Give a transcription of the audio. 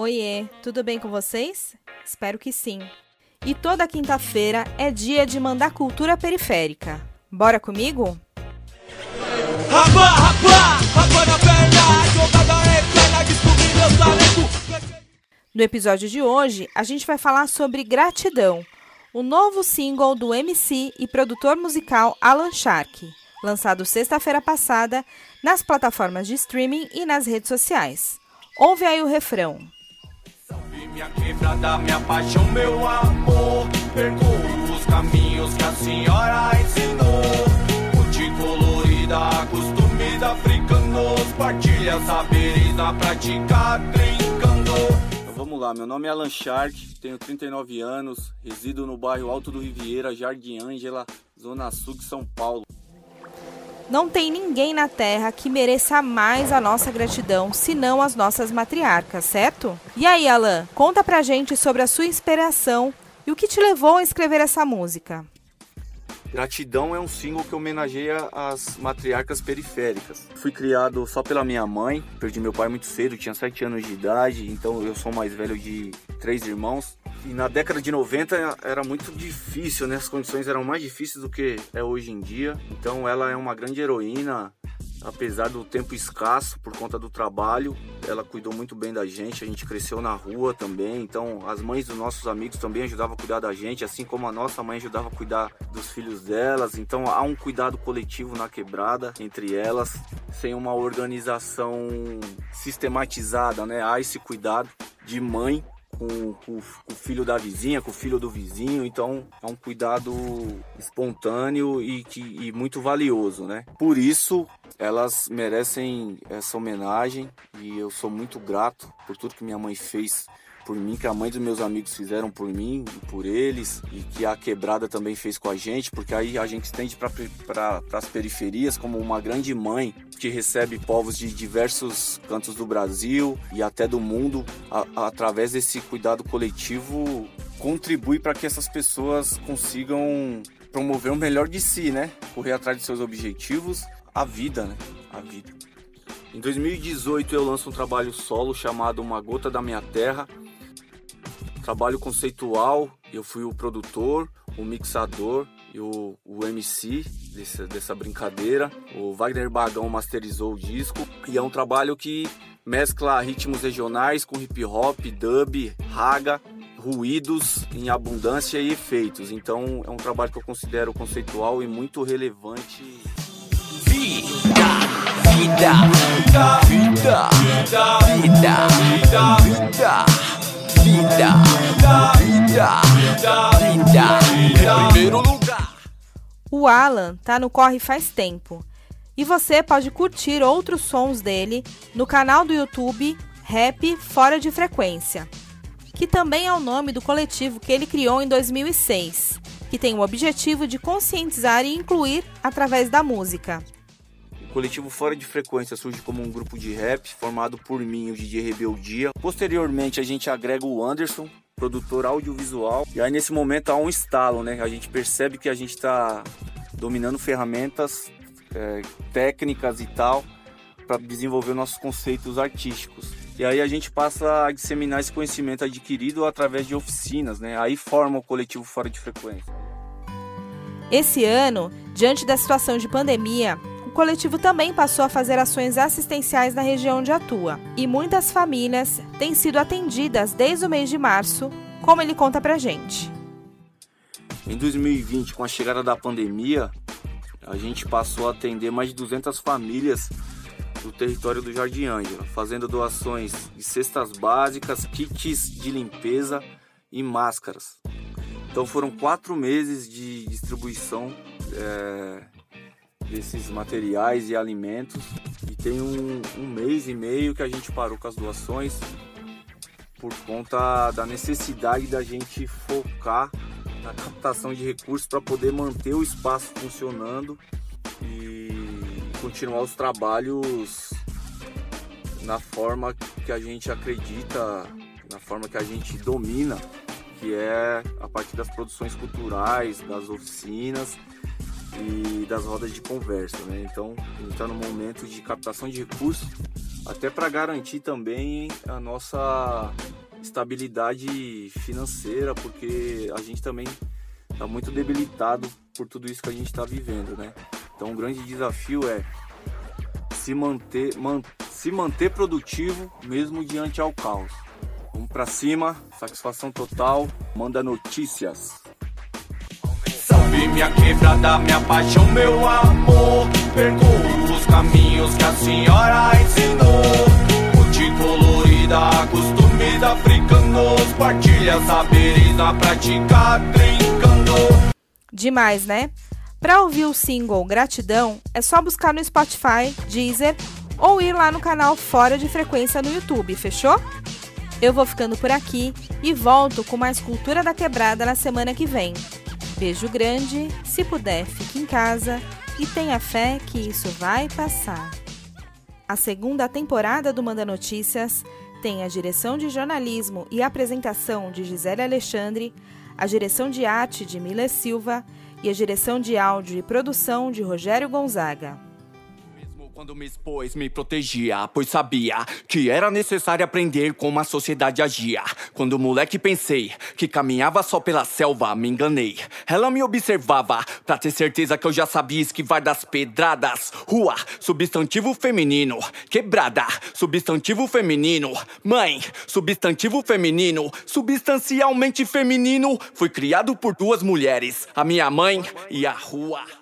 Oiê, tudo bem com vocês? Espero que sim. E toda quinta-feira é dia de mandar cultura periférica. Bora comigo? Rapa, rapa, rapa na perna, jogada eterna, descobri meu talento. No episódio de hoje, a gente vai falar sobre Gratidão, o novo single do MC e produtor musical Alan Shark, lançado sexta-feira passada nas plataformas de streaming e nas redes sociais. Ouve aí o refrão. Minha quebrada, minha paixão, meu amor. Percorro os caminhos que a senhora ensinou. Curte colorida, costume da africanos. Partilha saberes na prática, trincando. Então, vamos lá, meu nome é Alan Shark, tenho 39 anos, resido no bairro Alto do Riviera, Jardim Ângela, Zona Sul de São Paulo. Não tem ninguém na Terra que mereça mais a nossa gratidão, senão as nossas matriarcas, certo? E aí, Alan, conta pra gente sobre a sua inspiração e o que te levou a escrever essa música. Gratidão é um single que homenageia as matriarcas periféricas. Fui criado só pela minha mãe, perdi meu pai muito cedo, tinha 7 anos de idade, então eu sou mais velho de três irmãos. E na década de 90 era muito difícil, né? As condições eram mais difíceis do que é hoje em dia. Então ela é uma grande heroína, apesar do tempo escasso por conta do trabalho, ela cuidou muito bem da gente, a gente cresceu na rua também, então as mães dos nossos amigos também ajudavam a cuidar da gente, assim como a nossa mãe ajudava a cuidar dos filhos delas, então há um cuidado coletivo na quebrada entre elas, sem uma organização sistematizada, né? Há esse cuidado de mãe com, com, com, o filho da vizinha, com o filho do vizinho, então é um cuidado espontâneo e, que, e muito valioso, né? Por isso elas merecem essa homenagem e eu sou muito grato por tudo que minha mãe fez por mim, que a mãe dos meus amigos fizeram por mim e por eles, e que a quebrada também fez com a gente, porque aí a gente estende para as periferias como uma grande mãe que recebe povos de diversos cantos do Brasil e até do mundo, a, a, através desse cuidado coletivo, contribui para que essas pessoas consigam promover o melhor de si, né? Correr atrás de seus objetivos, a vida, né? A vida. Em 2018 eu lanço um trabalho solo chamado Uma Gota da Minha Terra, trabalho conceitual, eu fui o produtor, o mixador e o, o MC desse, dessa brincadeira. O Wagner Bagão masterizou o disco e é um trabalho que mescla ritmos regionais com hip hop, dub, raga, ruídos em abundância e efeitos. Então é um trabalho que eu considero conceitual e muito relevante. Vida, vida, vida, vida, vida, vida, vida vida, vida, vida, em primeiro lugar. O Alan tá no corre faz tempo. E você pode curtir outros sons dele no canal do YouTube Rap Fora de Frequência, que também é o nome do coletivo que ele criou em 2006, que tem o objetivo de conscientizar e incluir através da música. O coletivo Fora de Frequência surge como um grupo de rap formado por mim, o DJ Rebeldia. Posteriormente, a gente agrega o Anderson, produtor audiovisual. E aí, nesse momento, há um estalo, né? A gente percebe que a gente está dominando ferramentas é, técnicas e tal para desenvolver nossos conceitos artísticos. E aí a gente passa a disseminar esse conhecimento adquirido através de oficinas, né? Aí forma o coletivo Fora de Frequência. Esse ano, diante da situação de pandemia, coletivo também passou a fazer ações assistenciais na região onde atua, e muitas famílias têm sido atendidas desde o mês de março, como ele conta pra gente. Em 2020, com a chegada da pandemia, a gente passou a atender mais de 200 famílias do território do Jardim Ângela, fazendo doações de cestas básicas, kits de limpeza e máscaras. Então foram quatro meses de distribuição é, desses materiais e alimentos. E tem um, um mês e meio que a gente parou com as doações por conta da necessidade da gente focar na captação de recursos para poder manter o espaço funcionando e continuar os trabalhos na forma que a gente acredita, na forma que a gente domina, que é a partir das produções culturais, das oficinas e das rodas de conversa, né? Então, a gente está no momento de captação de recursos Até para garantir também a nossa estabilidade financeira, porque a gente também está muito debilitado por tudo isso que a gente está vivendo, né? Então, o grande desafio é se manter, man, se manter produtivo mesmo diante ao caos. Vamos para cima, satisfação total, manda notícias. Minha quebrada, minha paixão, meu amor. Percorro os caminhos que a senhora ensinou. Multicolorida, costumes africanos. Partilha saberes na prática. Demais, né? Para ouvir o single Gratidão, é só buscar no Spotify, Deezer ou ir lá no canal Fora de Frequência no YouTube, fechou? Eu vou ficando por aqui e volto com mais Cultura da Quebrada na semana que vem. Beijo grande, se puder, fique em casa e tenha fé que isso vai passar. A segunda temporada do Manda Notícias tem a direção de jornalismo e apresentação de Gisele Alexandre, a direção de arte de Mila Silva e a direção de áudio e produção de Rogério Gonzaga. Quando me expôs, me protegia, pois sabia que era necessário aprender como a sociedade agia. Quando moleque pensei que caminhava só pela selva, me enganei. Ela me observava pra ter certeza que eu já sabia esquivar das pedradas. Rua, substantivo feminino. Quebrada, substantivo feminino. Mãe, substantivo feminino. Substancialmente feminino. Fui criado por duas mulheres, a minha mãe e a rua.